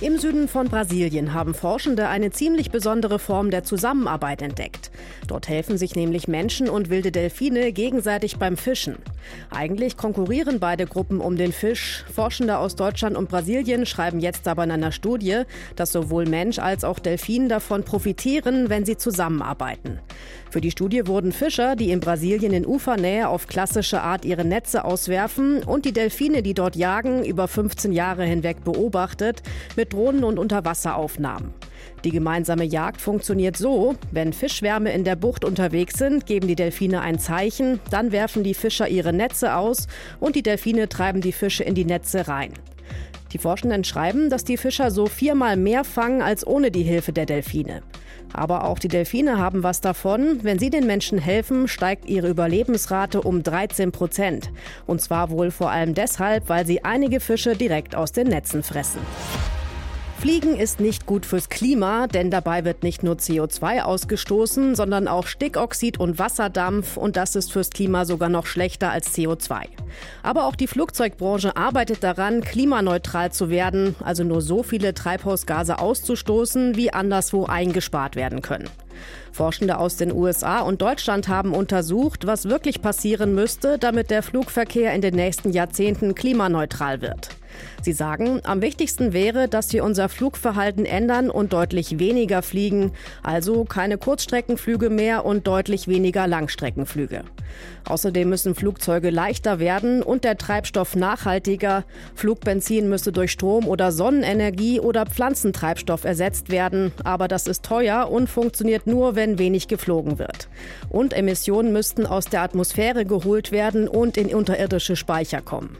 Im Süden von Brasilien haben Forschende eine ziemlich besondere Form der Zusammenarbeit entdeckt. Dort helfen sich nämlich Menschen und wilde Delfine gegenseitig beim Fischen. Eigentlich konkurrieren beide Gruppen um den Fisch. Forschende aus Deutschland und Brasilien schreiben jetzt aber in einer Studie, dass sowohl Mensch als auch Delfin davon profitieren, wenn sie zusammenarbeiten. Für die Studie wurden Fischer, die in Brasilien in Ufernähe auf klassische Art ihre Netze auswerfen und die Delfine, die dort jagen, über 15 Jahre hinweg beobachtet, mit Drohnen und Unterwasseraufnahmen. Die gemeinsame Jagd funktioniert so, wenn Fischwärme in der Bucht unterwegs sind, geben die Delfine ein Zeichen, dann werfen die Fischer ihre Netze aus und die Delfine treiben die Fische in die Netze rein. Die Forschenden schreiben, dass die Fischer so viermal mehr fangen als ohne die Hilfe der Delfine. Aber auch die Delfine haben was davon. Wenn sie den Menschen helfen, steigt ihre Überlebensrate um 13 Prozent. Und zwar wohl vor allem deshalb, weil sie einige Fische direkt aus den Netzen fressen. Fliegen ist nicht gut fürs Klima, denn dabei wird nicht nur CO2 ausgestoßen, sondern auch Stickoxid und Wasserdampf und das ist fürs Klima sogar noch schlechter als CO2. Aber auch die Flugzeugbranche arbeitet daran, klimaneutral zu werden, also nur so viele Treibhausgase auszustoßen, wie anderswo eingespart werden können. Forschende aus den USA und Deutschland haben untersucht, was wirklich passieren müsste, damit der Flugverkehr in den nächsten Jahrzehnten klimaneutral wird. Sie sagen, am wichtigsten wäre, dass wir unser Flugverhalten ändern und deutlich weniger fliegen, also keine Kurzstreckenflüge mehr und deutlich weniger Langstreckenflüge. Außerdem müssen Flugzeuge leichter werden und der Treibstoff nachhaltiger. Flugbenzin müsse durch Strom oder Sonnenenergie oder Pflanzentreibstoff ersetzt werden, aber das ist teuer und funktioniert nur, wenn wenig geflogen wird. Und Emissionen müssten aus der Atmosphäre geholt werden und in unterirdische Speicher kommen.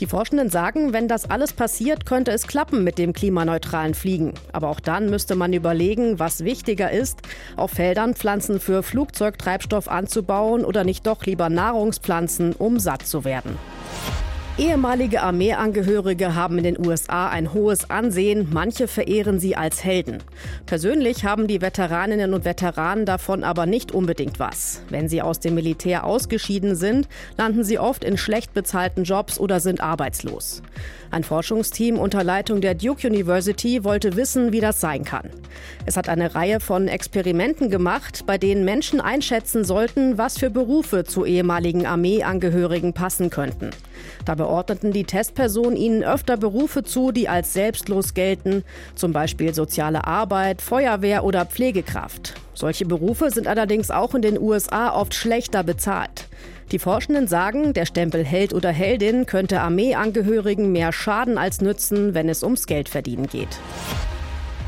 Die Forschenden sagen, wenn das alles passiert, könnte es klappen mit dem klimaneutralen Fliegen. Aber auch dann müsste man überlegen, was wichtiger ist, auf Feldern Pflanzen für Flugzeugtreibstoff anzubauen oder nicht doch lieber Nahrungspflanzen, um satt zu werden. Ehemalige Armeeangehörige haben in den USA ein hohes Ansehen, manche verehren sie als Helden. Persönlich haben die Veteraninnen und Veteranen davon aber nicht unbedingt was. Wenn sie aus dem Militär ausgeschieden sind, landen sie oft in schlecht bezahlten Jobs oder sind arbeitslos. Ein Forschungsteam unter Leitung der Duke University wollte wissen, wie das sein kann. Es hat eine Reihe von Experimenten gemacht, bei denen Menschen einschätzen sollten, was für Berufe zu ehemaligen Armeeangehörigen passen könnten. Dabei ordneten die Testpersonen ihnen öfter Berufe zu, die als selbstlos gelten, zum Beispiel soziale Arbeit, Feuerwehr oder Pflegekraft. Solche Berufe sind allerdings auch in den USA oft schlechter bezahlt. Die Forschenden sagen, der Stempel Held oder Heldin könnte Armeeangehörigen mehr schaden als nützen, wenn es ums Geldverdienen geht.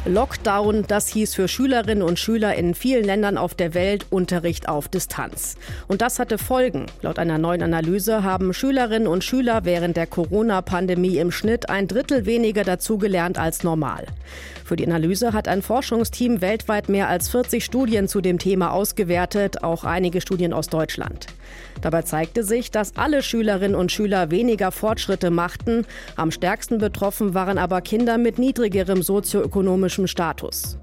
Lockdown, das hieß für Schülerinnen und Schüler in vielen Ländern auf der Welt Unterricht auf Distanz. Und das hatte Folgen. Laut einer neuen Analyse haben Schülerinnen und Schüler während der Corona-Pandemie im Schnitt ein Drittel weniger dazugelernt als normal. Für die Analyse hat ein Forschungsteam weltweit mehr als 40 Studien zu dem Thema ausgewertet, auch einige Studien aus Deutschland. Dabei zeigte sich, dass alle Schülerinnen und Schüler weniger Fortschritte machten. Am stärksten betroffen waren aber Kinder mit niedrigerem sozioökonomischem Status.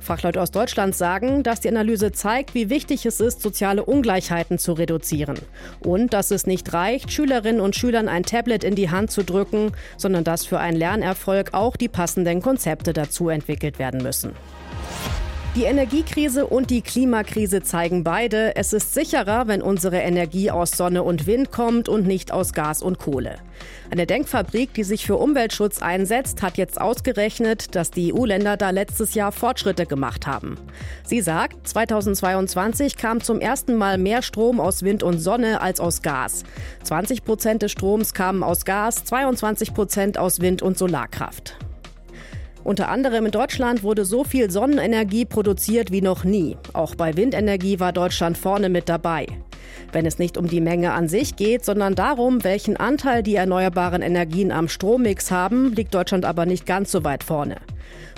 Fachleute aus Deutschland sagen, dass die Analyse zeigt, wie wichtig es ist, soziale Ungleichheiten zu reduzieren. Und dass es nicht reicht, Schülerinnen und Schülern ein Tablet in die Hand zu drücken, sondern dass für einen Lernerfolg auch die passenden Konzepte dazu entwickelt werden müssen. Die Energiekrise und die Klimakrise zeigen beide, es ist sicherer, wenn unsere Energie aus Sonne und Wind kommt und nicht aus Gas und Kohle. Eine Denkfabrik, die sich für Umweltschutz einsetzt, hat jetzt ausgerechnet, dass die EU-Länder da letztes Jahr Fortschritte gemacht haben. Sie sagt, 2022 kam zum ersten Mal mehr Strom aus Wind und Sonne als aus Gas. 20 Prozent des Stroms kamen aus Gas, 22 Prozent aus Wind- und Solarkraft. Unter anderem in Deutschland wurde so viel Sonnenenergie produziert wie noch nie. Auch bei Windenergie war Deutschland vorne mit dabei. Wenn es nicht um die Menge an sich geht, sondern darum, welchen Anteil die erneuerbaren Energien am Strommix haben, liegt Deutschland aber nicht ganz so weit vorne.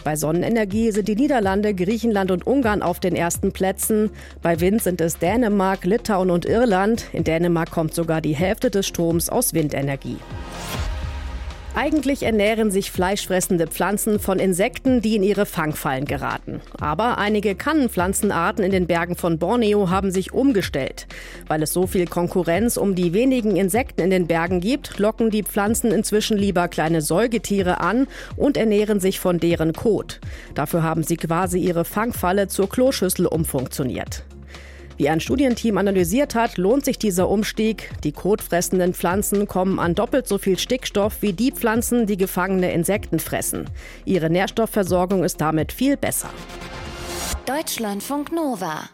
Bei Sonnenenergie sind die Niederlande, Griechenland und Ungarn auf den ersten Plätzen. Bei Wind sind es Dänemark, Litauen und Irland. In Dänemark kommt sogar die Hälfte des Stroms aus Windenergie. Eigentlich ernähren sich fleischfressende Pflanzen von Insekten, die in ihre Fangfallen geraten. Aber einige Kannenpflanzenarten in den Bergen von Borneo haben sich umgestellt. Weil es so viel Konkurrenz um die wenigen Insekten in den Bergen gibt, locken die Pflanzen inzwischen lieber kleine Säugetiere an und ernähren sich von deren Kot. Dafür haben sie quasi ihre Fangfalle zur Kloschüssel umfunktioniert. Wie ein Studienteam analysiert hat, lohnt sich dieser Umstieg. Die kotfressenden Pflanzen kommen an doppelt so viel Stickstoff wie die Pflanzen, die gefangene Insekten fressen. Ihre Nährstoffversorgung ist damit viel besser. Deutschlandfunk Nova